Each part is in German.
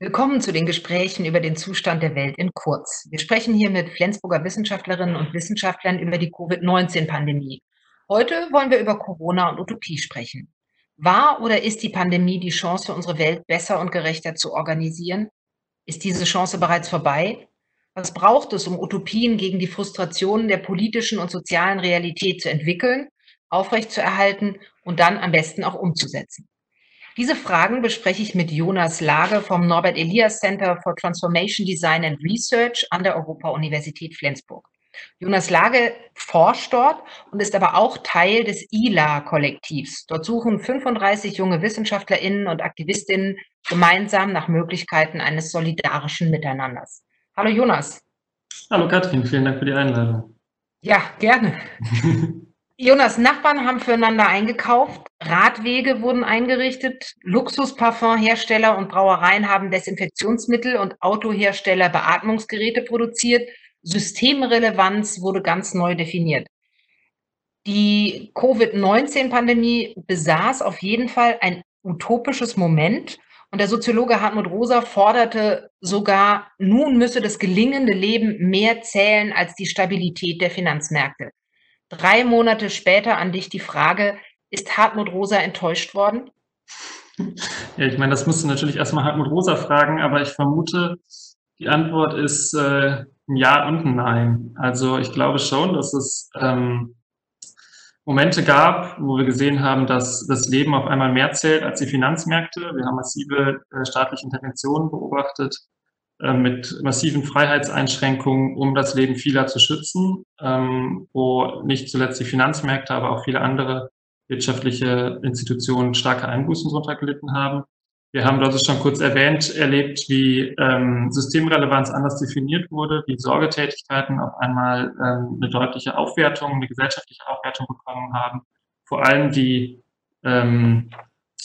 Willkommen zu den Gesprächen über den Zustand der Welt in Kurz. Wir sprechen hier mit Flensburger Wissenschaftlerinnen und Wissenschaftlern über die Covid-19-Pandemie. Heute wollen wir über Corona und Utopie sprechen. War oder ist die Pandemie die Chance, unsere Welt besser und gerechter zu organisieren? Ist diese Chance bereits vorbei? Was braucht es, um Utopien gegen die Frustrationen der politischen und sozialen Realität zu entwickeln, aufrechtzuerhalten und dann am besten auch umzusetzen? Diese Fragen bespreche ich mit Jonas Lage vom Norbert Elias Center for Transformation Design and Research an der Europa-Universität Flensburg. Jonas Lage forscht dort und ist aber auch Teil des ILA-Kollektivs. Dort suchen 35 junge WissenschaftlerInnen und AktivistInnen gemeinsam nach Möglichkeiten eines solidarischen Miteinanders. Hallo Jonas. Hallo Katrin, vielen Dank für die Einladung. Ja, gerne. Jonas, Nachbarn haben füreinander eingekauft, Radwege wurden eingerichtet, Luxusparfumhersteller und Brauereien haben Desinfektionsmittel und Autohersteller Beatmungsgeräte produziert. Systemrelevanz wurde ganz neu definiert. Die Covid-19-Pandemie besaß auf jeden Fall ein utopisches Moment und der Soziologe Hartmut Rosa forderte sogar, nun müsse das gelingende Leben mehr zählen als die Stabilität der Finanzmärkte. Drei Monate später an dich die Frage, ist Hartmut Rosa enttäuscht worden? Ja, ich meine, das musst du natürlich erstmal Hartmut Rosa fragen, aber ich vermute, die Antwort ist äh, ein Ja und ein Nein. Also ich glaube schon, dass es ähm, Momente gab, wo wir gesehen haben, dass das Leben auf einmal mehr zählt als die Finanzmärkte. Wir haben massive äh, staatliche Interventionen beobachtet. Äh, mit massiven Freiheitseinschränkungen, um das Leben vieler zu schützen, ähm, wo nicht zuletzt die Finanzmärkte, aber auch viele andere wirtschaftliche Institutionen starke Einbußen drunter gelitten haben. Wir haben, das schon kurz erwähnt, erlebt, wie ähm, Systemrelevanz anders definiert wurde, wie Sorgetätigkeiten auf einmal ähm, eine deutliche Aufwertung, eine gesellschaftliche Aufwertung bekommen haben. Vor allem die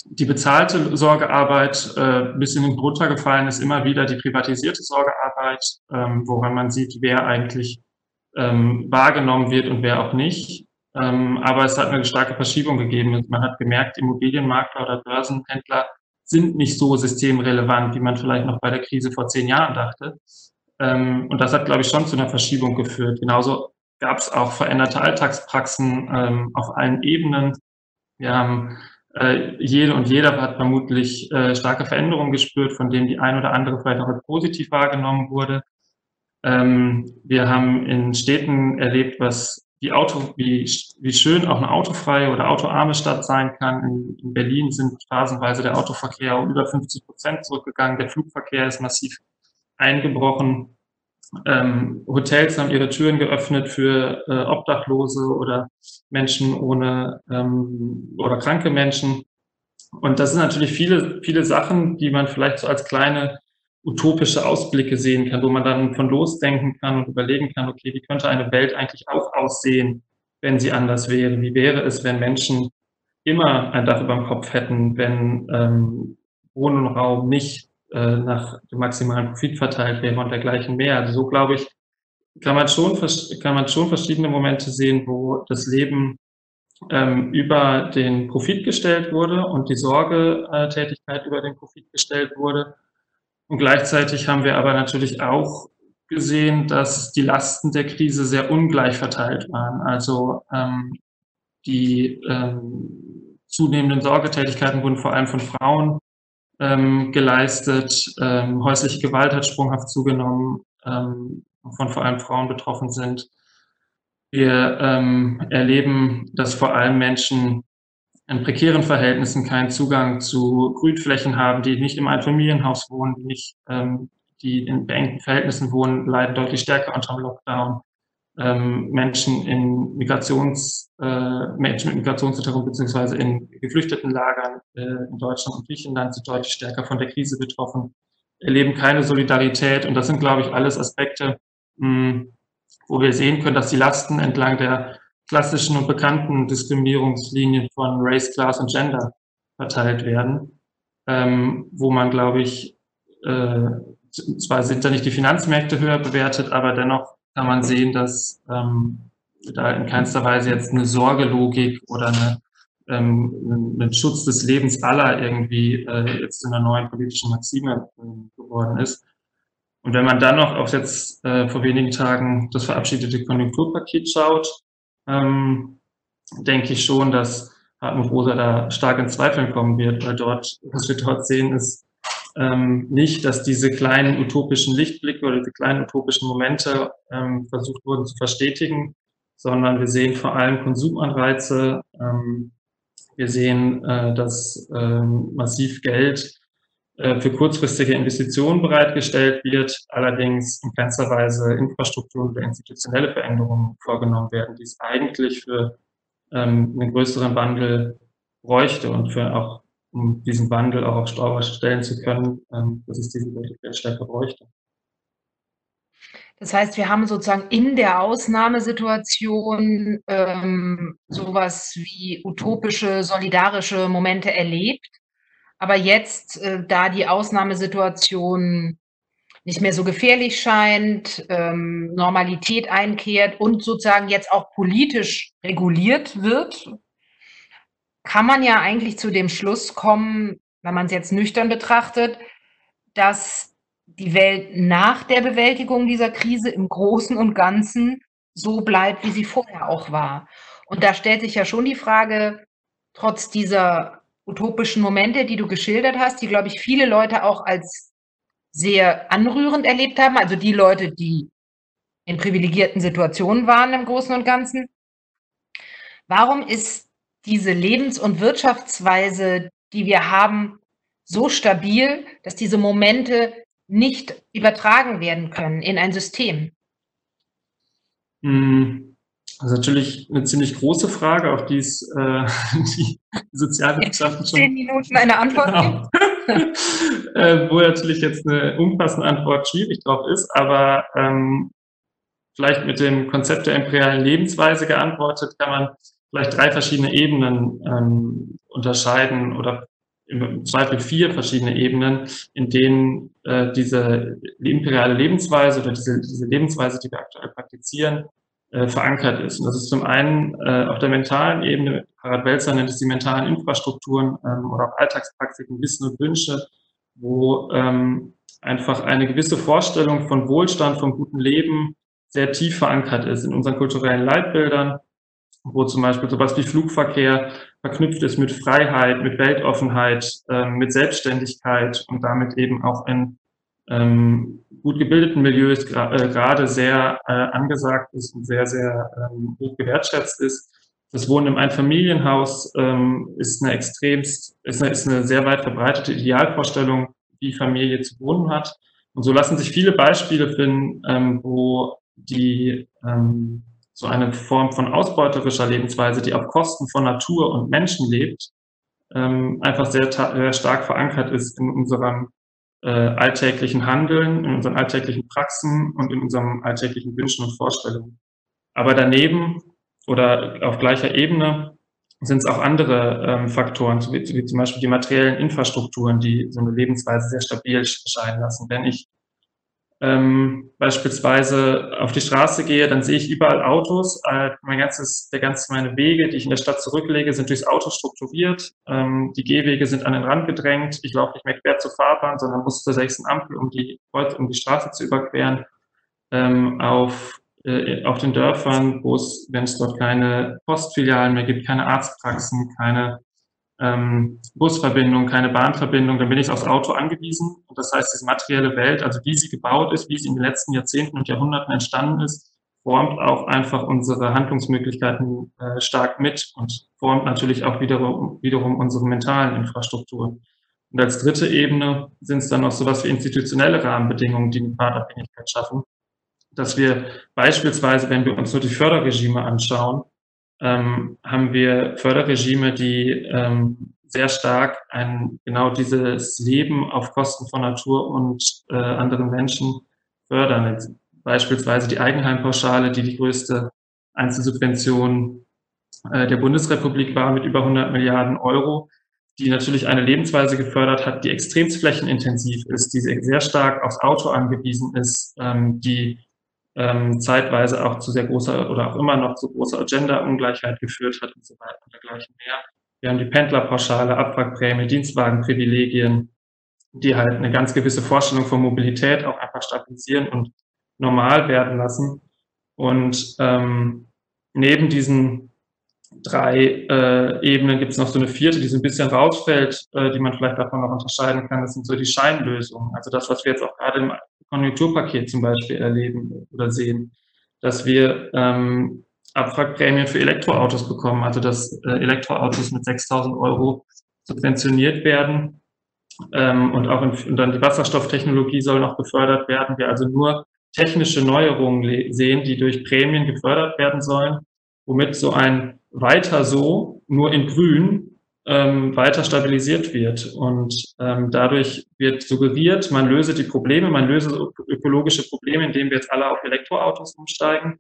die bezahlte Sorgearbeit äh, ein bisschen runtergefallen ist, immer wieder die privatisierte Sorgearbeit, ähm, woran man sieht, wer eigentlich ähm, wahrgenommen wird und wer auch nicht. Ähm, aber es hat eine starke Verschiebung gegeben. Man hat gemerkt, Immobilienmakler oder Börsenhändler sind nicht so systemrelevant, wie man vielleicht noch bei der Krise vor zehn Jahren dachte. Ähm, und das hat, glaube ich, schon zu einer Verschiebung geführt. Genauso gab es auch veränderte Alltagspraxen ähm, auf allen Ebenen. Wir haben äh, jede und jeder hat vermutlich äh, starke Veränderungen gespürt, von denen die ein oder andere vielleicht auch positiv wahrgenommen wurde. Ähm, wir haben in Städten erlebt, was die Auto, wie, wie schön auch eine autofreie oder autoarme Stadt sein kann. In, in Berlin sind phasenweise der Autoverkehr um über 50 Prozent zurückgegangen. Der Flugverkehr ist massiv eingebrochen. Ähm, Hotels haben ihre Türen geöffnet für äh, Obdachlose oder Menschen ohne ähm, oder kranke Menschen. Und das sind natürlich viele, viele Sachen, die man vielleicht so als kleine utopische Ausblicke sehen kann, wo man dann von losdenken kann und überlegen kann, okay, wie könnte eine Welt eigentlich auch aussehen, wenn sie anders wäre? Wie wäre es, wenn Menschen immer ein Dach über dem Kopf hätten, wenn ähm, Wohnraum nicht äh, nach dem maximalen Profit verteilt wäre und dergleichen mehr. Also so glaube ich, kann man schon, kann man schon verschiedene Momente sehen, wo das Leben ähm, über den Profit gestellt wurde und die Sorgetätigkeit über den Profit gestellt wurde. Und gleichzeitig haben wir aber natürlich auch gesehen, dass die Lasten der Krise sehr ungleich verteilt waren. Also ähm, die ähm, zunehmenden Sorgetätigkeiten wurden vor allem von Frauen ähm, geleistet. Ähm, häusliche Gewalt hat sprunghaft zugenommen, ähm, von vor allem Frauen betroffen sind. Wir ähm, erleben, dass vor allem Menschen in prekären Verhältnissen keinen Zugang zu Grünflächen haben, die nicht im Einfamilienhaus wohnen, die nicht, ähm, die in beengten Verhältnissen wohnen, leiden deutlich stärker unter dem Lockdown ähm, Menschen in Migrations, äh, Menschen mit Migrationshintergrund beziehungsweise in geflüchteten Lagern äh, in Deutschland und Griechenland sind deutlich stärker von der Krise betroffen, erleben keine Solidarität. Und das sind, glaube ich, alles Aspekte, mh, hm, wo wir sehen können, dass die Lasten entlang der klassischen und bekannten Diskriminierungslinien von Race, Class und Gender verteilt werden, ähm, wo man, glaube ich, äh, zwar sind da nicht die Finanzmärkte höher bewertet, aber dennoch kann man sehen, dass ähm, da in keinster Weise jetzt eine Sorgelogik oder eine, ähm, ein Schutz des Lebens aller irgendwie äh, jetzt in einer neuen politischen Maxime äh, worden ist. Und wenn man dann noch auf jetzt äh, vor wenigen Tagen das verabschiedete Konjunkturpaket schaut, ähm, denke ich schon, dass Hartmut Rosa da stark in Zweifeln kommen wird, weil dort, was wir dort sehen, ist ähm, nicht, dass diese kleinen utopischen Lichtblicke oder diese kleinen utopischen Momente ähm, versucht wurden zu verstetigen, sondern wir sehen vor allem Konsumanreize. Ähm, wir sehen, äh, dass ähm, massiv Geld äh, für kurzfristige Investitionen bereitgestellt wird, allerdings in keinster Weise Infrastruktur oder institutionelle Veränderungen vorgenommen werden, die es eigentlich für ähm, einen größeren Wandel bräuchte und für auch, um diesen Wandel auch auf Steuer stellen zu können, ähm, dass es diesen Geld stärker bräuchte. Das heißt, wir haben sozusagen in der Ausnahmesituation ähm, sowas wie utopische, solidarische Momente erlebt. Aber jetzt, äh, da die Ausnahmesituation nicht mehr so gefährlich scheint, ähm, Normalität einkehrt und sozusagen jetzt auch politisch reguliert wird, kann man ja eigentlich zu dem Schluss kommen, wenn man es jetzt nüchtern betrachtet, dass die Welt nach der Bewältigung dieser Krise im Großen und Ganzen so bleibt, wie sie vorher auch war. Und da stellt sich ja schon die Frage, trotz dieser utopischen Momente, die du geschildert hast, die, glaube ich, viele Leute auch als sehr anrührend erlebt haben, also die Leute, die in privilegierten Situationen waren im Großen und Ganzen. Warum ist diese Lebens- und Wirtschaftsweise, die wir haben, so stabil, dass diese Momente nicht übertragen werden können in ein System? Hm. Das ist natürlich eine ziemlich große Frage, auf die es äh, die Sozialwissenschaften schon. Zehn Minuten eine Antwort genau. äh, wo natürlich jetzt eine umfassende Antwort schwierig drauf ist, aber ähm, vielleicht mit dem Konzept der imperialen Lebensweise geantwortet, kann man vielleicht drei verschiedene Ebenen ähm, unterscheiden oder im Zweifel vier verschiedene Ebenen, in denen äh, diese imperiale Lebensweise oder diese, diese Lebensweise, die wir aktuell praktizieren, äh, verankert ist. Und das ist zum einen äh, auf der mentalen Ebene, Harald Welzer nennt es die mentalen Infrastrukturen ähm, oder auch Alltagspraktiken, Wissen und Wünsche, wo ähm, einfach eine gewisse Vorstellung von Wohlstand, vom guten Leben sehr tief verankert ist in unseren kulturellen Leitbildern, wo zum Beispiel sowas wie Flugverkehr verknüpft ist mit Freiheit, mit Weltoffenheit, ähm, mit Selbstständigkeit und damit eben auch in ähm, gut gebildeten Milieus äh, gerade sehr äh, angesagt ist und sehr, sehr ähm, hoch gewertschätzt ist. Das Wohnen im Einfamilienhaus ähm, ist eine extremst, ist eine, ist eine sehr weit verbreitete Idealvorstellung, wie Familie zu wohnen hat. Und so lassen sich viele Beispiele finden, ähm, wo die ähm, so eine Form von ausbeuterischer Lebensweise, die auf Kosten von Natur und Menschen lebt, ähm, einfach sehr, sehr stark verankert ist in unserem äh, alltäglichen Handeln, in unseren alltäglichen Praxen und in unserem alltäglichen Wünschen und Vorstellungen. Aber daneben oder auf gleicher Ebene sind es auch andere ähm, Faktoren, wie, wie, zum Beispiel die materiellen Infrastrukturen, die so eine Lebensweise sehr stabil erscheinen lassen. Wenn ich ähm, beispielsweise auf die Straße gehe, dann sehe ich überall Autos. Äh, mein ganzes, der ganze, meine Wege, die ich in der Stadt zurücklege, sind durchs Auto strukturiert. Ähm, die Gehwege sind an den Rand gedrängt. Ich laufe nicht mehr quer zur Fahrbahn, sondern muss zur sechsten Ampel, um die, um die Straße zu überqueren. Ähm, auf, äh, auf den Dörfern, wo es, wenn es dort keine Postfilialen mehr gibt, keine Arztpraxen, keine ähm, Busverbindung, keine Bahnverbindung, dann bin ich aufs Auto angewiesen. Und das heißt, diese materielle Welt, also wie sie gebaut ist, wie sie in den letzten Jahrzehnten und Jahrhunderten entstanden ist, formt auch einfach unsere Handlungsmöglichkeiten äh, stark mit und formt natürlich auch wiederum, wiederum unsere mentalen Infrastrukturen. Und als dritte Ebene sind es dann noch sowas wie institutionelle Rahmenbedingungen, die eine Partnerabhängigkeit schaffen. Dass wir beispielsweise, wenn wir uns nur die Förderregime anschauen, ähm, haben wir Förderregime, die ähm, sehr stark ein, genau dieses Leben auf Kosten von Natur und äh, anderen Menschen fördern. Jetzt beispielsweise die Eigenheimpauschale, die die größte Einzelsubvention äh, der Bundesrepublik war mit über 100 Milliarden Euro, die natürlich eine Lebensweise gefördert hat, die extremst flächenintensiv ist, die sehr stark aufs Auto angewiesen ist, ähm, die ähm, zeitweise auch zu sehr großer oder auch immer noch zu großer Gender-Ungleichheit geführt hat und so weiter und dergleichen mehr. Wir haben die Pendlerpauschale, Abwrackprämie, Dienstwagenprivilegien, die halt eine ganz gewisse Vorstellung von Mobilität auch einfach stabilisieren und normal werden lassen. Und ähm, neben diesen drei äh, Ebenen gibt es noch so eine vierte, die so ein bisschen rausfällt, äh, die man vielleicht davon noch unterscheiden kann. Das sind so die Scheinlösungen. Also das, was wir jetzt auch gerade im Konjunkturpaket zum Beispiel erleben oder sehen, dass wir ähm, Abwrackprämien für Elektroautos bekommen, also dass äh, Elektroautos mit 6.000 Euro subventioniert werden ähm, und auch in, und dann die Wasserstofftechnologie soll noch gefördert werden. Wir also nur technische Neuerungen sehen, die durch Prämien gefördert werden sollen, womit so ein weiter so, nur in grün, ähm, weiter stabilisiert wird. Und ähm, dadurch wird suggeriert, man löse die Probleme, man löse ökologische Probleme, indem wir jetzt alle auf Elektroautos umsteigen.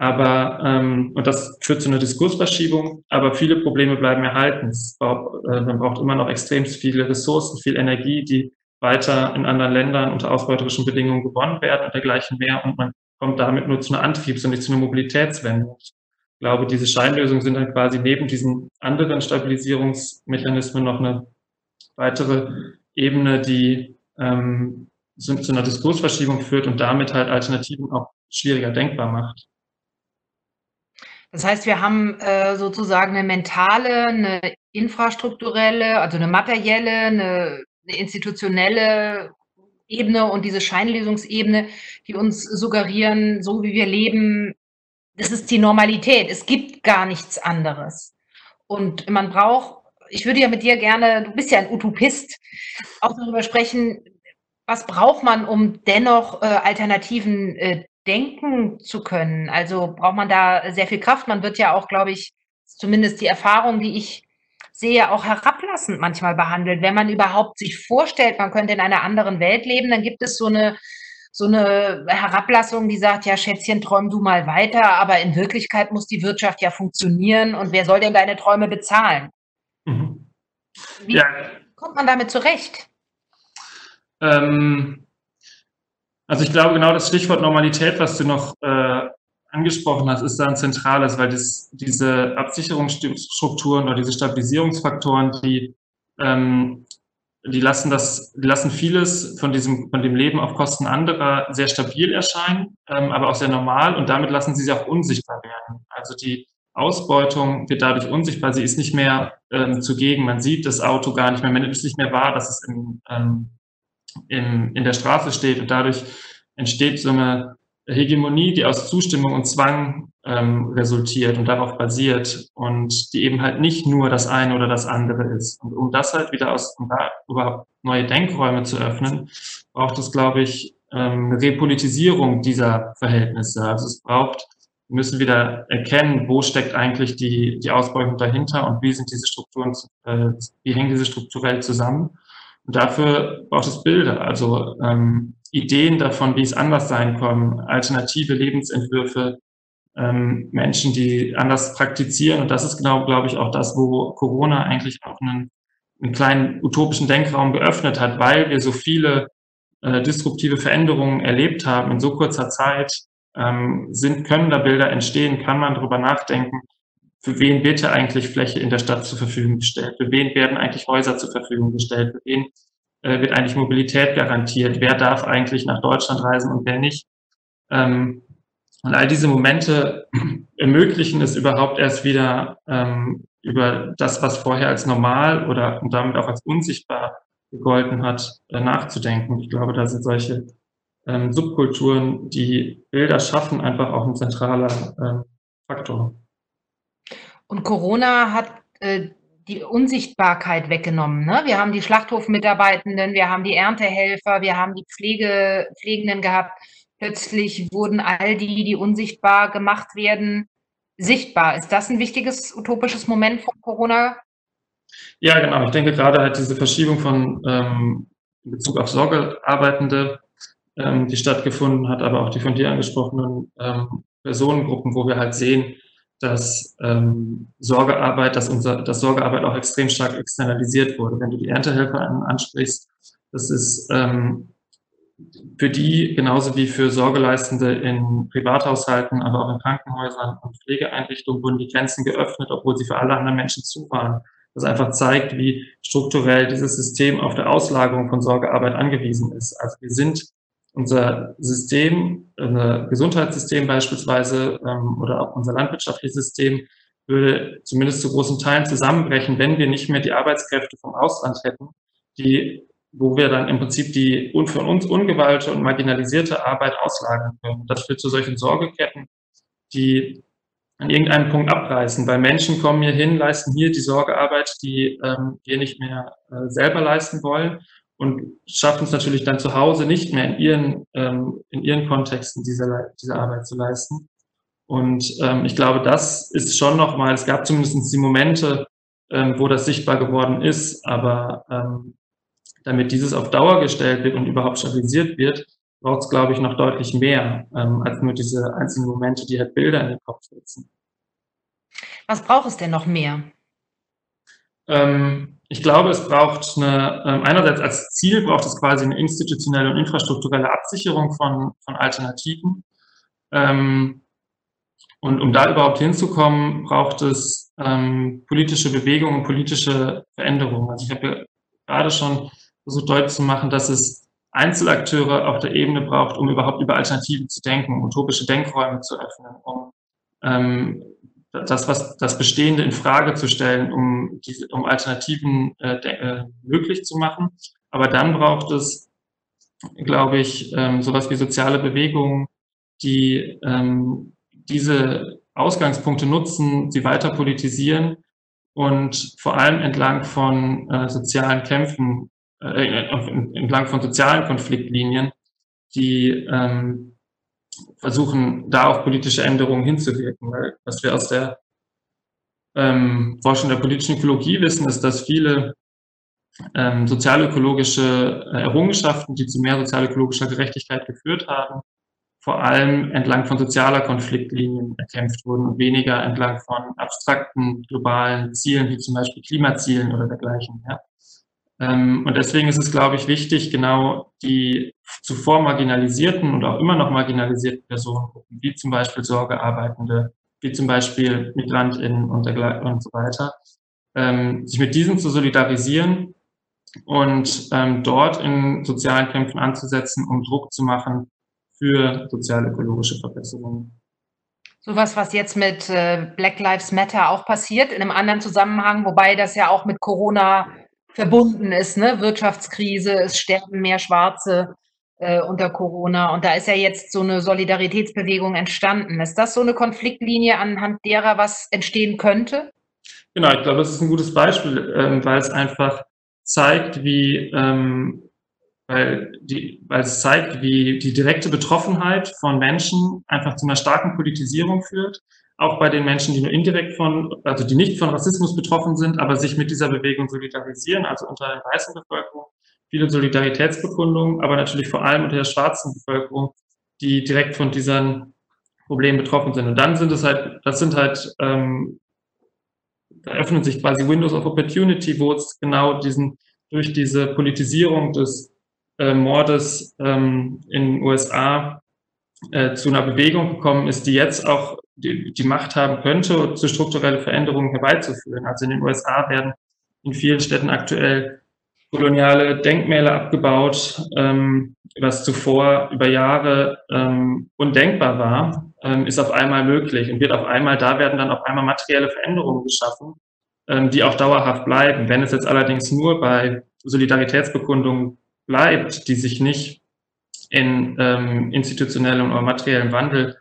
Aber, ähm, und das führt zu einer Diskursverschiebung, aber viele Probleme bleiben erhalten. Braucht, äh, man braucht immer noch extrem viele Ressourcen, viel Energie, die weiter in anderen Ländern unter ausbeuterischen Bedingungen gewonnen werden und dergleichen mehr. Und man kommt damit nur zu einer Antriebs- und nicht zu einer Mobilitätswende. Ich glaube, diese Scheinlösungen sind dann quasi neben diesen anderen Stabilisierungsmechanismen noch eine weitere Ebene, die ähm, zu, zu einer Diskursverschiebung führt und damit halt Alternativen auch schwieriger denkbar macht. Das heißt, wir haben äh, sozusagen eine mentale, eine infrastrukturelle, also eine materielle, eine, eine institutionelle Ebene und diese Scheinlösungsebene, die uns suggerieren, so wie wir leben, das ist die Normalität. Es gibt gar nichts anderes. Und man braucht, ich würde ja mit dir gerne, du bist ja ein Utopist, auch darüber sprechen, was braucht man, um dennoch äh, Alternativen äh, denken zu können? Also braucht man da sehr viel Kraft. Man wird ja auch, glaube ich, zumindest die Erfahrung, die ich sehe, auch herablassend manchmal behandelt. Wenn man überhaupt sich vorstellt, man könnte in einer anderen Welt leben, dann gibt es so eine, so eine Herablassung, die sagt, ja, Schätzchen, träum du mal weiter, aber in Wirklichkeit muss die Wirtschaft ja funktionieren und wer soll denn deine Träume bezahlen? Mhm. Wie ja. kommt man damit zurecht? Ähm, also ich glaube, genau das Stichwort Normalität, was du noch äh, angesprochen hast, ist da ein zentrales, weil das, diese Absicherungsstrukturen oder diese Stabilisierungsfaktoren, die, ähm, die lassen das, die lassen vieles von diesem, von dem Leben auf Kosten anderer sehr stabil erscheinen, ähm, aber auch sehr normal und damit lassen sie sich auch unsichtbar werden. Also die Ausbeutung wird dadurch unsichtbar, sie ist nicht mehr ähm, zugegen, man sieht das Auto gar nicht mehr, man es nicht mehr wahr, dass es in, ähm, in, in der Straße steht. Und dadurch entsteht so eine Hegemonie, die aus Zustimmung und Zwang ähm, resultiert und darauf basiert und die eben halt nicht nur das eine oder das andere ist. Und um das halt wieder aus, um da überhaupt neue Denkräume zu öffnen, braucht es, glaube ich, ähm, eine Repolitisierung dieser Verhältnisse. Also es braucht, wir müssen wieder erkennen, wo steckt eigentlich die, die Ausbeutung dahinter und wie sind diese Strukturen, äh, wie hängen diese strukturell zusammen. Und dafür braucht es Bilder, also ähm, Ideen davon, wie es anders sein kann, alternative Lebensentwürfe, ähm, Menschen, die anders praktizieren. Und das ist genau, glaube ich, auch das, wo Corona eigentlich auch einen, einen kleinen utopischen Denkraum geöffnet hat, weil wir so viele äh, disruptive Veränderungen erlebt haben in so kurzer Zeit. Ähm, sind, können da Bilder entstehen? Kann man darüber nachdenken? Für wen wird ja eigentlich Fläche in der Stadt zur Verfügung gestellt? Für wen werden eigentlich Häuser zur Verfügung gestellt? Für wen äh, wird eigentlich Mobilität garantiert? Wer darf eigentlich nach Deutschland reisen und wer nicht? Ähm, und all diese Momente ermöglichen es überhaupt erst wieder ähm, über das, was vorher als normal oder und damit auch als unsichtbar gegolten hat, äh, nachzudenken. Ich glaube, da sind solche ähm, Subkulturen, die Bilder schaffen, einfach auch ein zentraler äh, Faktor. Und Corona hat äh, die Unsichtbarkeit weggenommen. Ne? Wir haben die Schlachthofmitarbeitenden, wir haben die Erntehelfer, wir haben die Pflege, Pflegenden gehabt. Plötzlich wurden all die, die unsichtbar gemacht werden, sichtbar. Ist das ein wichtiges utopisches Moment von Corona? Ja, genau. Ich denke gerade halt diese Verschiebung von ähm, in Bezug auf Sorgearbeitende, ähm, die stattgefunden hat, aber auch die von dir angesprochenen ähm, Personengruppen, wo wir halt sehen, dass ähm, Sorgearbeit, dass unser, dass Sorgearbeit auch extrem stark externalisiert wurde. Wenn du die Erntehelfer ansprichst, das ist ähm, für die genauso wie für Sorgeleistende in Privathaushalten, aber auch in Krankenhäusern und Pflegeeinrichtungen wurden die Grenzen geöffnet, obwohl sie für alle anderen Menschen zu waren. das einfach zeigt, wie strukturell dieses System auf der Auslagerung von Sorgearbeit angewiesen ist. Also wir sind unser System, unser Gesundheitssystem beispielsweise ähm, oder auch unser landwirtschaftliches System würde zumindest zu großen Teilen zusammenbrechen, wenn wir nicht mehr die Arbeitskräfte vom Ausland hätten, die, wo wir dann im Prinzip die von uns ungewollte und marginalisierte Arbeit auslagern können. Das führt zu solchen Sorgeketten, die an irgendeinem Punkt abreißen, weil Menschen kommen hier hin, leisten hier die Sorgearbeit, die ähm, wir nicht mehr äh, selber leisten wollen und schaffen es natürlich dann zu Hause nicht mehr in ihren, ähm, in ihren Kontexten diese, diese Arbeit zu leisten. Und ähm, ich glaube, das ist schon nochmal, es gab zumindest die Momente, ähm, wo das sichtbar geworden ist, aber ähm, damit dieses auf Dauer gestellt wird und überhaupt stabilisiert wird, braucht es, glaube ich, noch deutlich mehr ähm, als nur diese einzelnen Momente, die halt Bilder in den Kopf setzen. Was braucht es denn noch mehr? Ähm, ich glaube, es braucht eine, ähm, einerseits als Ziel braucht es quasi eine institutionelle und infrastrukturelle Absicherung von, von Alternativen. Ähm, und um da überhaupt hinzukommen, braucht es ähm, politische Bewegungen, politische Veränderungen. Also ich habe ja gerade schon versucht deutlich zu machen, dass es Einzelakteure auf der Ebene braucht, um überhaupt über Alternativen zu denken, um utopische Denkräume zu öffnen, um ähm, das, was das Bestehende in Frage zu stellen, um, diese, um Alternativen äh, äh, möglich zu machen. Aber dann braucht es, glaube ich, ähm, sowas wie soziale Bewegungen, die ähm, diese Ausgangspunkte nutzen, sie weiter politisieren und vor allem entlang von äh, sozialen Kämpfen, äh, entlang von sozialen Konfliktlinien, die ähm, versuchen, da auf politische Änderungen hinzuwirken. Weil was wir aus der ähm, Forschung der politischen Ökologie wissen, ist, dass viele ähm, sozialökologische äh, Errungenschaften, die zu mehr sozialökologischer Gerechtigkeit geführt haben, vor allem entlang von sozialer Konfliktlinien erkämpft wurden und weniger entlang von abstrakten globalen Zielen, wie zum Beispiel Klimazielen oder dergleichen. Ja. Ähm, und deswegen ist es, glaube ich, wichtig, genau die zuvor marginalisierten und auch immer noch marginalisierten Personengruppen, wie zum Beispiel Sorgearbeitende, wie zum Beispiel MigrantInnen und, so weiter, ähm, sich mit diesen zu solidarisieren und ähm, dort in sozialen Kämpfen anzusetzen, um Druck zu machen für sozial-ökologische Verbesserungen. Sowas, was jetzt mit äh, Black Lives Matter auch passiert, in einem anderen Zusammenhang, wobei das ja auch mit Corona verbunden ist, ne? Wirtschaftskrise, es sterben mehr Schwarze äh, unter Corona und da ist ja jetzt so eine Solidaritätsbewegung entstanden. Ist das so eine Konfliktlinie, anhand derer was entstehen könnte? Genau, ich glaube, das ist ein gutes Beispiel, ähm, weil es einfach zeigt, wie ähm, weil, die, weil es zeigt, wie die direkte Betroffenheit von Menschen einfach zu einer starken Politisierung führt auch bei den Menschen, die nur indirekt von, also die nicht von Rassismus betroffen sind, aber sich mit dieser Bewegung solidarisieren, also unter der weißen Bevölkerung, viele Solidaritätsbekundungen, aber natürlich vor allem unter der schwarzen Bevölkerung, die direkt von diesen Problemen betroffen sind. Und dann sind es halt, das sind halt, ähm, da öffnen sich quasi Windows of Opportunity, wo es genau diesen, durch diese Politisierung des äh, Mordes ähm, in den USA äh, zu einer Bewegung gekommen ist, die jetzt auch die, die Macht haben könnte, zu strukturelle Veränderungen herbeizuführen. Also in den USA werden in vielen Städten aktuell koloniale Denkmäler abgebaut, ähm, was zuvor über Jahre ähm, undenkbar war, ähm, ist auf einmal möglich und wird auf einmal, da werden dann auf einmal materielle Veränderungen geschaffen, ähm, die auch dauerhaft bleiben. Wenn es jetzt allerdings nur bei Solidaritätsbekundungen bleibt, die sich nicht in ähm, institutionellem oder materiellem Wandel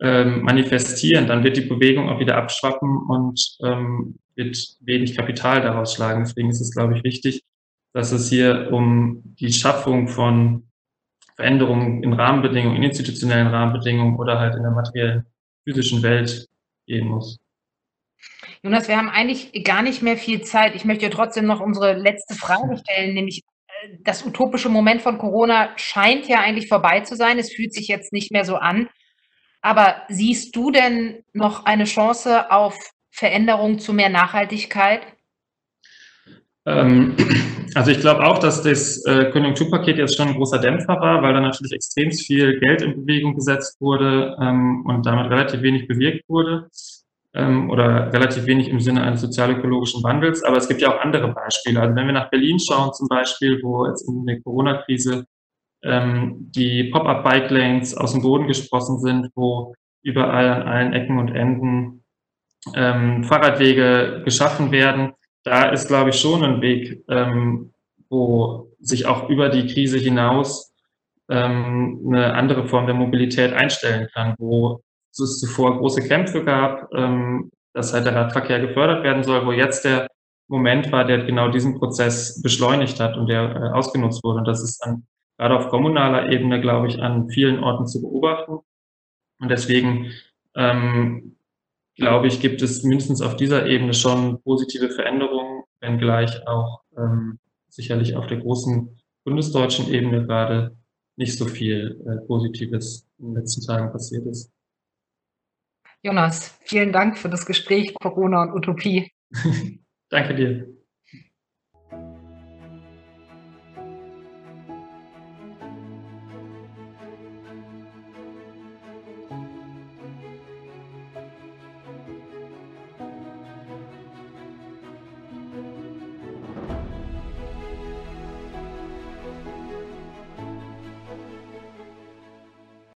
ähm, manifestieren, dann wird die Bewegung auch wieder abschwappen und ähm, wird wenig Kapital daraus schlagen. Deswegen ist es, glaube ich, wichtig, dass es hier um die Schaffung von Veränderungen in Rahmenbedingungen, in institutionellen Rahmenbedingungen oder halt in der materiellen physischen Welt gehen muss. Jonas, wir haben eigentlich gar nicht mehr viel Zeit. Ich möchte trotzdem noch unsere letzte Frage stellen, nämlich äh, das utopische Moment von Corona scheint ja eigentlich vorbei zu sein. Es fühlt sich jetzt nicht mehr so an. Aber siehst du denn noch eine Chance auf Veränderung zu mehr Nachhaltigkeit? Ähm, also ich glaube auch, dass das äh, Konjunkturpaket jetzt schon ein großer Dämpfer war, weil da natürlich extrem viel Geld in Bewegung gesetzt wurde ähm, und damit relativ wenig bewirkt wurde. ähm, oder relativ wenig im Sinne eines sozialökologischen Wandels. Aber es gibt ja auch andere Beispiele. Also wenn wir nach Berlin schauen zum Beispiel, wo jetzt in der Corona-Krise ähm, die Pop-up-Bike-Lanes aus dem Boden gesprossen sind, wo überall an allen Ecken und Enden ähm, Fahrradwege geschaffen werden. Da ist, glaube ich, schon ein Weg, ähm, wo sich auch über die Krise hinaus ähm, eine andere Form der Mobilität einstellen kann, wo es zuvor große Kämpfe gab, ähm, dass halt der Radverkehr gefördert werden soll, wo jetzt der Moment war, der genau diesen Prozess beschleunigt hat und der äh, ausgenutzt wurde. Und das ist dann gerade auf kommunaler Ebene, glaube ich, an vielen Orten zu beobachten. Und deswegen ähm, glaube ich, gibt es mindestens auf dieser Ebene schon positive Veränderungen, wenngleich auch ähm, sicherlich auf der großen bundesdeutschen Ebene gerade nicht so viel äh, Positives in den letzten Tagen passiert ist. Jonas, vielen Dank für das Gespräch Corona und Utopie. Danke dir.